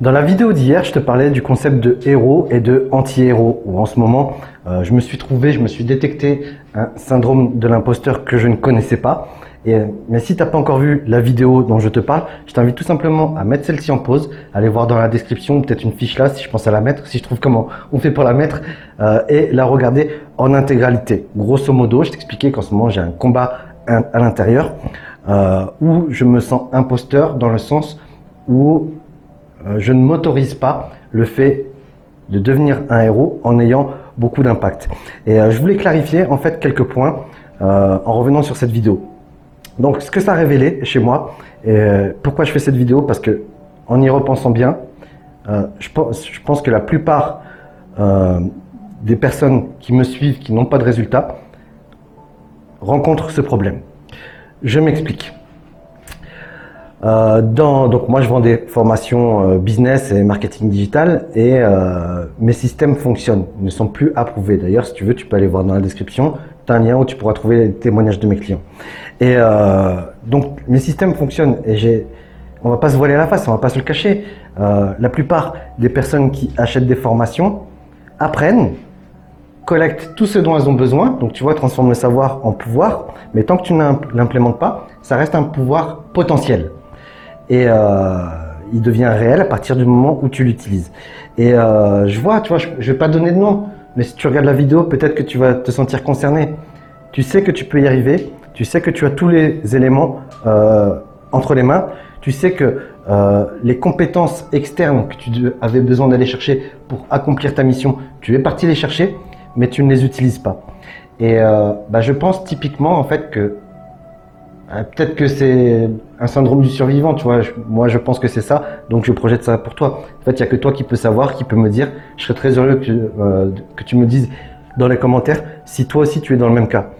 Dans la vidéo d'hier, je te parlais du concept de héros et de anti-héros, où en ce moment, euh, je me suis trouvé, je me suis détecté un syndrome de l'imposteur que je ne connaissais pas. Et, mais si tu n'as pas encore vu la vidéo dont je te parle, je t'invite tout simplement à mettre celle-ci en pause, aller voir dans la description, peut-être une fiche là, si je pense à la mettre, si je trouve comment on fait pour la mettre, euh, et la regarder en intégralité. Grosso modo, je t'expliquais qu'en ce moment, j'ai un combat à l'intérieur euh, où je me sens imposteur dans le sens où euh, je ne m'autorise pas le fait de devenir un héros en ayant beaucoup d'impact. Et euh, je voulais clarifier en fait quelques points euh, en revenant sur cette vidéo. Donc ce que ça a révélé chez moi, et pourquoi je fais cette vidéo Parce que en y repensant bien, je pense, je, pense, que la plupart des personnes qui me suivent, qui n'ont pas de résultats, rencontrent ce problème. Je m'explique. Euh, donc moi je vends des formations euh, business et marketing digital et euh, mes systèmes fonctionnent, ne sont plus approuvés. D'ailleurs si tu veux tu peux aller voir dans la description, tu as un lien où tu pourras trouver les témoignages de mes clients. Et donc mes systèmes fonctionnent et j'ai, on va pas se voiler la face, on va pas se le cacher. la plupart des personnes qui achètent des formations apprennent collectent tout ce dont elles ont besoin, donc tu vois, transforme le savoir en pouvoir, mais tant que tu ne l'implémentes pas, ça reste un pouvoir potentiel. Et euh, il devient réel à partir du moment où tu l'utilises. Et euh, je vois, tu vois, je, ne vais pas donner de nom, mais si tu regardes la vidéo, peut-être que tu vas te sentir concerné. Tu sais que tu peux y arriver, tu sais que tu as tous les éléments euh, entre les mains, tu sais que les compétences externes que tu avais besoin d'aller chercher pour accomplir ta mission, tu es parti les chercher mais tu ne les utilises pas. Et bah, je pense typiquement en fait que peut-être que c'est un syndrome du survivant, tu vois. moi, je pense que c'est ça, donc je projette ça pour toi. En fait, il y a que toi qui peux savoir, qui peut me dire. Je serais très heureux que, euh, que tu me dises dans les commentaires si toi aussi tu es dans le même cas.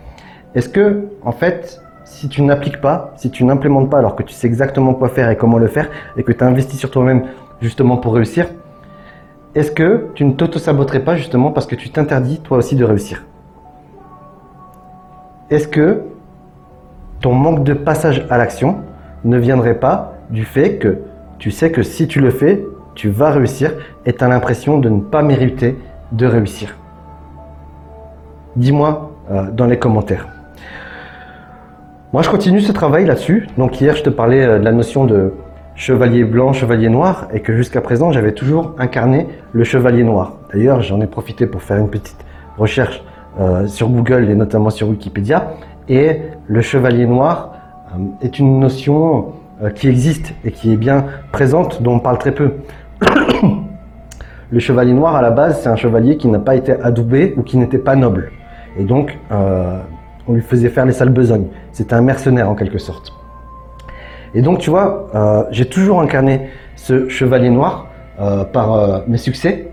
Est-ce que, en fait, si tu n'appliques pas, si tu n'implémentes pas alors que tu sais exactement quoi faire et comment le faire et que tu as investi sur toi-même justement pour réussir, est-ce que tu ne t'auto-saboterais pas justement parce que tu t'interdis toi aussi de réussir? Est-ce que ton manque de passage à l'action ne viendrait pas du fait que tu sais que si tu le fais, tu vas réussir et tu as l'impression de ne pas mériter de réussir Dis-moi euh, dans les commentaires. Moi, je continue ce travail là-dessus. Donc hier, je te parlais euh, de la notion de chevalier blanc, chevalier noir, et que jusqu'à présent j'avais toujours incarné le chevalier noir. D'ailleurs, j'en ai profité pour faire une petite recherche euh, sur Google et notamment sur Wikipédia, et le chevalier noir euh, est une notion euh, qui existe et qui est bien présente, dont on parle très peu. le chevalier noir, à la base, c'est un chevalier qui n'a pas été adoubé ou qui n'était pas noble. Et donc, on lui faisait faire les sales besognes. C'était un mercenaire en quelque sorte. Et donc, tu vois, euh, j'ai toujours incarné ce chevalier noir euh, par euh, mes succès.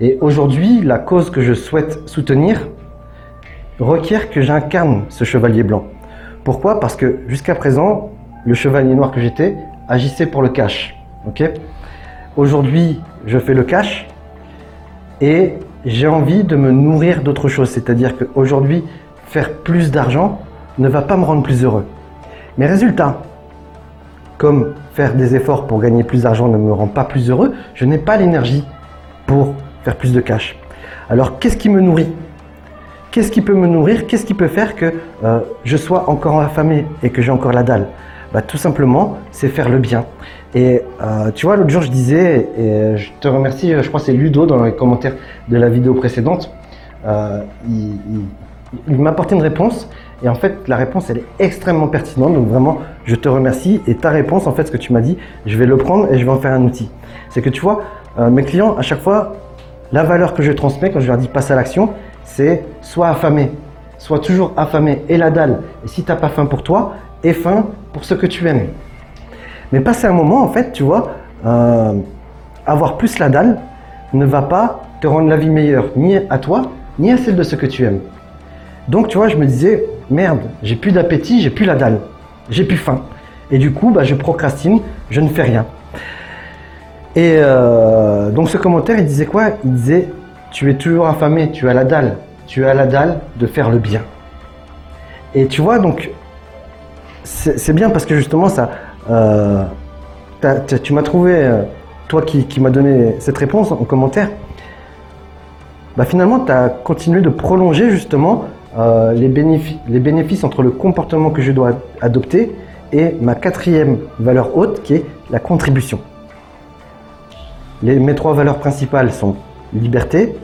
Et aujourd'hui, la cause que je souhaite soutenir requiert que j'incarne ce chevalier blanc. Pourquoi? Parce que jusqu'à présent, le chevalier noir que j'étais agissait pour le cash. Aujourd'hui, je fais le cash et j'ai envie de me nourrir d'autre chose. C'est-à-dire qu'aujourd'hui, faire plus d'argent ne va pas me rendre plus heureux. Mes résultats, comme faire des efforts pour gagner plus d'argent ne me rend pas plus heureux, je n'ai pas l'énergie pour faire plus de cash. Alors qu'est-ce qui me nourrit? Qu'est-ce qui peut me nourrir? Qu'est-ce qui peut faire que euh, je sois encore affamé et que j'ai encore la dalle? Bah, Tout simplement, c'est faire le bien. Et euh, tu vois, l'autre jour, je disais, et je te remercie, je crois que c'est Ludo dans les commentaires de la vidéo précédente, euh, il, m'a apporté une réponse et en fait, la réponse, elle est extrêmement pertinente. Donc vraiment, je te remercie. Et ta réponse, en fait, ce que tu m'as dit, je vais le prendre et je vais en faire un outil. C'est que tu vois, euh, mes clients, à chaque fois, la valeur que je transmets quand je leur dis passe à l'action, c'est soit affamé, soit toujours affamé et la dalle. Et si tu n'as pas faim pour toi, aie faim pour ce que tu aimes. Mais passer un moment, en fait, tu vois, euh, avoir plus la dalle ne va pas te rendre la vie meilleure, ni à toi, ni à celle de ce que tu aimes. Donc, tu vois, je me disais, merde, j'ai plus d'appétit, j'ai plus la dalle, j'ai plus faim. Et du coup, bah, je procrastine, je ne fais rien. Et euh, donc ce commentaire, il disait quoi? Il disait, tu es toujours affamé, tu as la dalle, tu as la dalle de faire le bien. Et tu vois, donc, c'est bien parce que justement, ça, euh, tu m'as trouvé euh, toi qui, m'as donné cette réponse en commentaire, bah finalement, tu as continué de prolonger justement euh, les, bénéfices, les bénéfices entre le comportement que je dois adopter et ma quatrième valeur haute qui est la contribution. Les, mes trois valeurs principales sont liberté,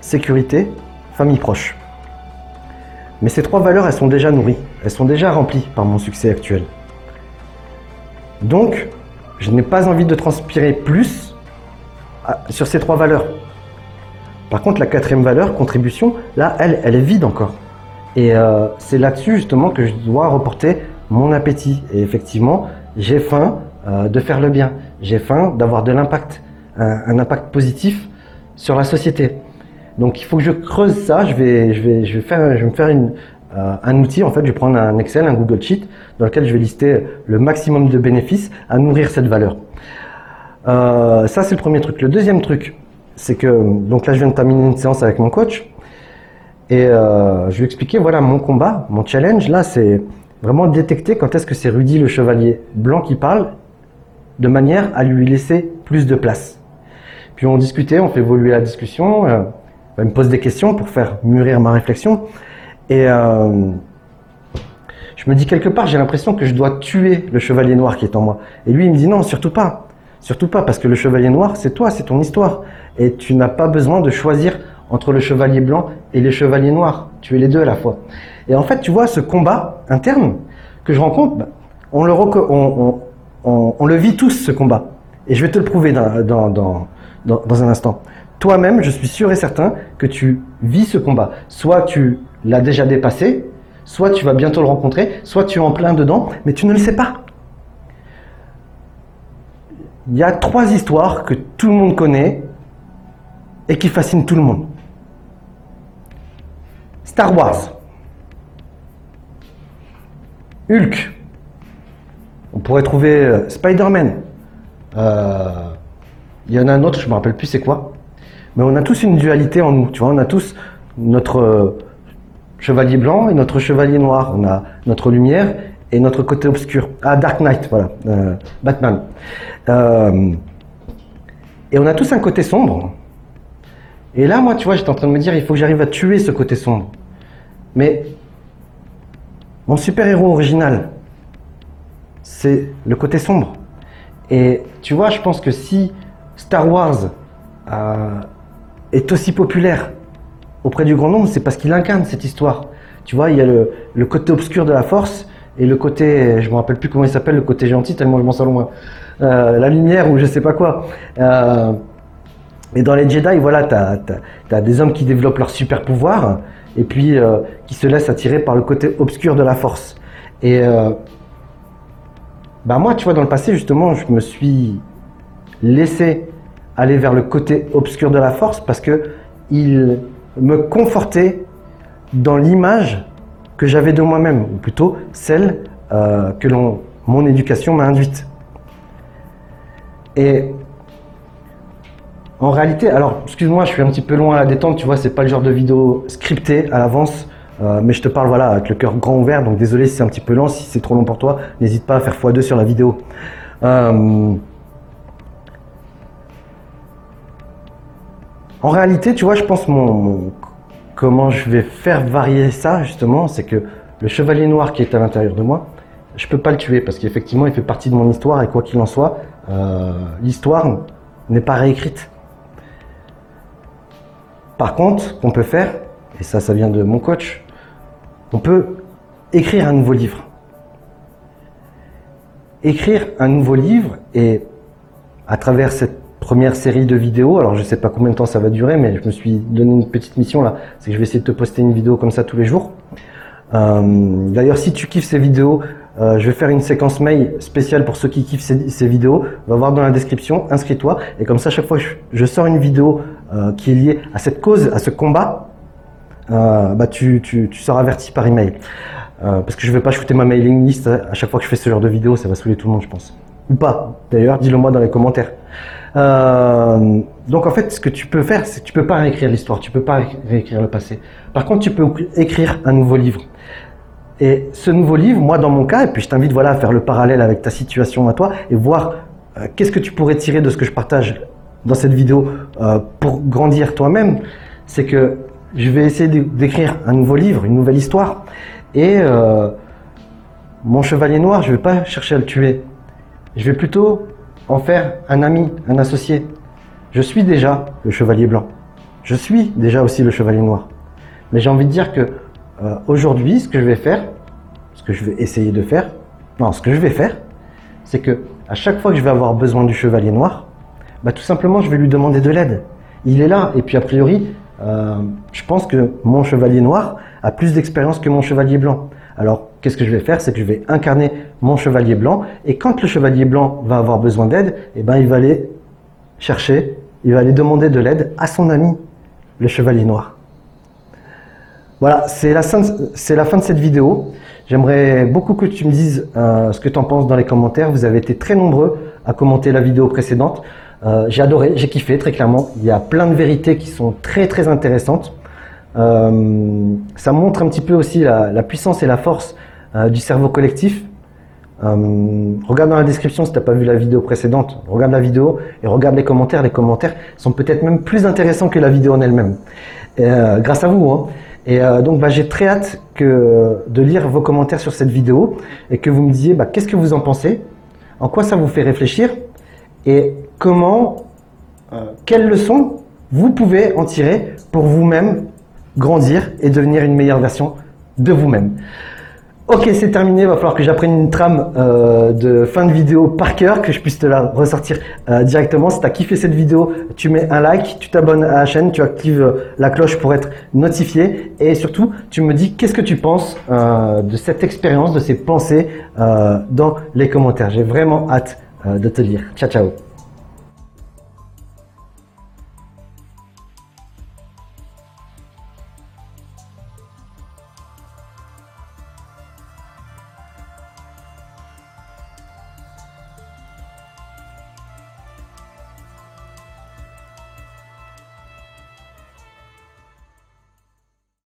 sécurité, famille proche. Mais ces trois valeurs, elles sont déjà nourries, elles sont déjà remplies par mon succès actuel. Donc, je n'ai pas envie de transpirer plus sur ces trois valeurs. Par contre, la quatrième valeur, contribution, là, elle, elle est vide encore. Et euh, c'est là-dessus justement que je dois reporter mon appétit. Et effectivement, j'ai faim euh, de faire le bien. J'ai faim d'avoir de l'impact, un, impact positif sur la société. Donc il faut que je creuse ça. Je vais, je vais, je vais faire, me faire euh, un outil. En fait, je vais prendre un Excel, un Google Sheet, dans lequel je vais lister le maximum de bénéfices à nourrir cette valeur. Euh, ça, c'est le premier truc. Le deuxième truc, c'est que donc là, je viens de terminer une séance avec mon coach et euh, je lui ai expliqué voilà mon combat, mon challenge. Là, c'est vraiment détecter quand est-ce que c'est Rudy le chevalier blanc qui parle, de manière à lui laisser plus de place. Puis on discutait, on fait évoluer la discussion. Euh, me pose des questions pour faire mûrir ma réflexion. Et euh, je me dis quelque part, j'ai l'impression que je dois tuer le chevalier noir qui est en moi. Et lui, il me dit non, surtout pas. Surtout pas, parce que le chevalier noir, c'est toi, c'est ton histoire. Et tu n'as pas besoin de choisir entre le chevalier blanc et les chevaliers noirs. Tu es les deux à la fois. Et en fait, tu vois, ce combat interne que je rencontre, bah, on, le vit tous, ce combat. Et je vais te le prouver dans, dans un instant. Toi-même, je suis sûr et certain que tu vis ce combat. Soit tu l'a déjà dépassé, soit tu vas bientôt le rencontrer, soit tu es en plein dedans, mais tu ne le sais pas. Il y a trois histoires que tout le monde connaît et qui fascinent tout le monde. Star Wars, Hulk, on pourrait trouver euh, Spider-Man, euh, il y en a un autre, je me rappelle plus c'est quoi, mais on a tous une dualité en nous, tu vois, on a tous notre chevalier blanc et notre chevalier noir. On a notre lumière et notre côté obscur. Ah, Dark Knight, voilà, euh, Batman. Euh, et on a tous un côté sombre. Et là, moi, tu vois, j'étais en train de me dire, il faut que j'arrive à tuer ce côté sombre. Mais mon super-héros original, c'est le côté sombre. Et tu vois, je pense que si Star Wars euh, est aussi populaire auprès du grand nombre, c'est parce qu'il incarne cette histoire. Tu vois, il y a le, côté obscur de la force et le côté, je me rappelle plus comment il s'appelle, le côté gentil, tellement je m'en sors loin. Euh, la lumière ou je sais pas quoi. Euh, et dans les Jedi, voilà, tu as, des hommes qui développent leur super pouvoir et puis euh, qui se laissent attirer par le côté obscur de la force. Et bah moi, tu vois, dans le passé, justement, je me suis laissé aller vers le côté obscur de la force parce que il me conforter dans l'image que j'avais de moi-même, ou plutôt celle euh, que mon éducation m'a induite. Et en réalité, alors excuse-moi, je suis un petit peu loin à la détente, tu vois, c'est pas le genre de vidéo scriptée à l'avance, euh, mais je te parle voilà avec le cœur grand ouvert, donc désolé si c'est un petit peu lent, si c'est trop long pour toi, n'hésite pas à faire x2 sur la vidéo. Euh, En réalité, tu vois, je pense mon, comment je vais faire varier ça justement, c'est que le chevalier noir qui est à l'intérieur de moi, je peux pas le tuer parce qu'effectivement, il fait partie de mon histoire et quoi qu'il en soit, euh, l'histoire n'est pas réécrite. Par contre, ce qu'on peut faire, et ça, ça vient de mon coach, on peut écrire un nouveau livre. Écrire un nouveau livre et à travers cette première série de vidéos. Alors je sais pas combien de temps ça va durer, mais je me suis donné une petite mission là, c'est que je vais essayer de te poster une vidéo comme ça tous les jours. Euh, d'ailleurs, si tu kiffes ces vidéos, euh, je vais faire une séquence mail spéciale pour ceux qui kiffent ces, vidéos. Va voir dans la description, inscris-toi. Et comme ça, chaque fois que je, sors une vidéo euh, qui est liée à cette cause, à ce combat, bah tu, tu, seras averti par email. parce que je vais pas shooter ma mailing list à chaque fois que je fais ce genre de vidéo, ça va saouler tout le monde, je pense. Ou pas. D'ailleurs, dis-le moi dans les commentaires. Euh, donc en fait, ce que tu peux faire, c'est que tu peux pas réécrire l'histoire, tu peux pas réécrire le passé. Par contre, tu peux écrire un nouveau livre. Et ce nouveau livre, moi dans mon cas, et puis je t'invite voilà à faire le parallèle avec ta situation à toi et voir euh, qu'est-ce que tu pourrais tirer de ce que je partage dans cette vidéo euh, pour grandir toi-même, c'est que je vais essayer d'écrire un nouveau livre, une nouvelle histoire. Et mon chevalier noir, je ne vais pas chercher à le tuer. Je vais plutôt en faire un ami, un associé. Je suis déjà le chevalier blanc. Je suis déjà aussi le chevalier noir. Mais j'ai envie de dire que euh, aujourd'hui, ce que je vais faire, ce que je vais essayer de faire, non, ce que je vais faire, c'est que à chaque fois que je vais avoir besoin du chevalier noir, bah, tout simplement, je vais lui demander de l'aide. Il est là, et puis a priori, euh, je pense que mon chevalier noir a plus d'expérience que mon chevalier blanc. Alors, qu'est-ce que je vais faire? C'est que je vais incarner mon chevalier blanc, et quand le chevalier blanc va avoir besoin d'aide, eh ben, il va aller chercher, il va aller demander de l'aide à son ami, le chevalier noir. Voilà, c'est la, fin de cette vidéo. J'aimerais beaucoup que tu me dises euh, ce que tu en penses dans les commentaires. Vous avez été très nombreux à commenter la vidéo précédente. Euh, j'ai adoré, j'ai kiffé très clairement. Il y a plein de vérités qui sont très très intéressantes. Euh, ça montre un petit peu aussi la, puissance et la force euh, du cerveau collectif. regarde dans la description si tu n'as pas vu la vidéo précédente. Regarde la vidéo et regarde les commentaires. Les commentaires sont peut-être même plus intéressants que la vidéo en elle-même. grâce à vous. Hein. Et donc bah, j'ai très hâte de lire vos commentaires sur cette vidéo et que vous me disiez bah, qu'est-ce que vous en pensez, en quoi ça vous fait réfléchir? Et comment, euh, quelles leçons vous pouvez en tirer pour vous-même grandir et devenir une meilleure version de vous-même. Ok, c'est terminé. Il va falloir que j'apprenne une trame euh, de fin de vidéo par cœur, que je puisse te la ressortir euh, directement. Si tu as kiffé cette vidéo, tu mets un like, tu t'abonnes à la chaîne, tu actives la cloche pour être notifié. Et surtout, tu me dis qu'est-ce que tu penses de cette expérience, de ces pensées dans les commentaires? J'ai vraiment hâte de te lire. Ciao, ciao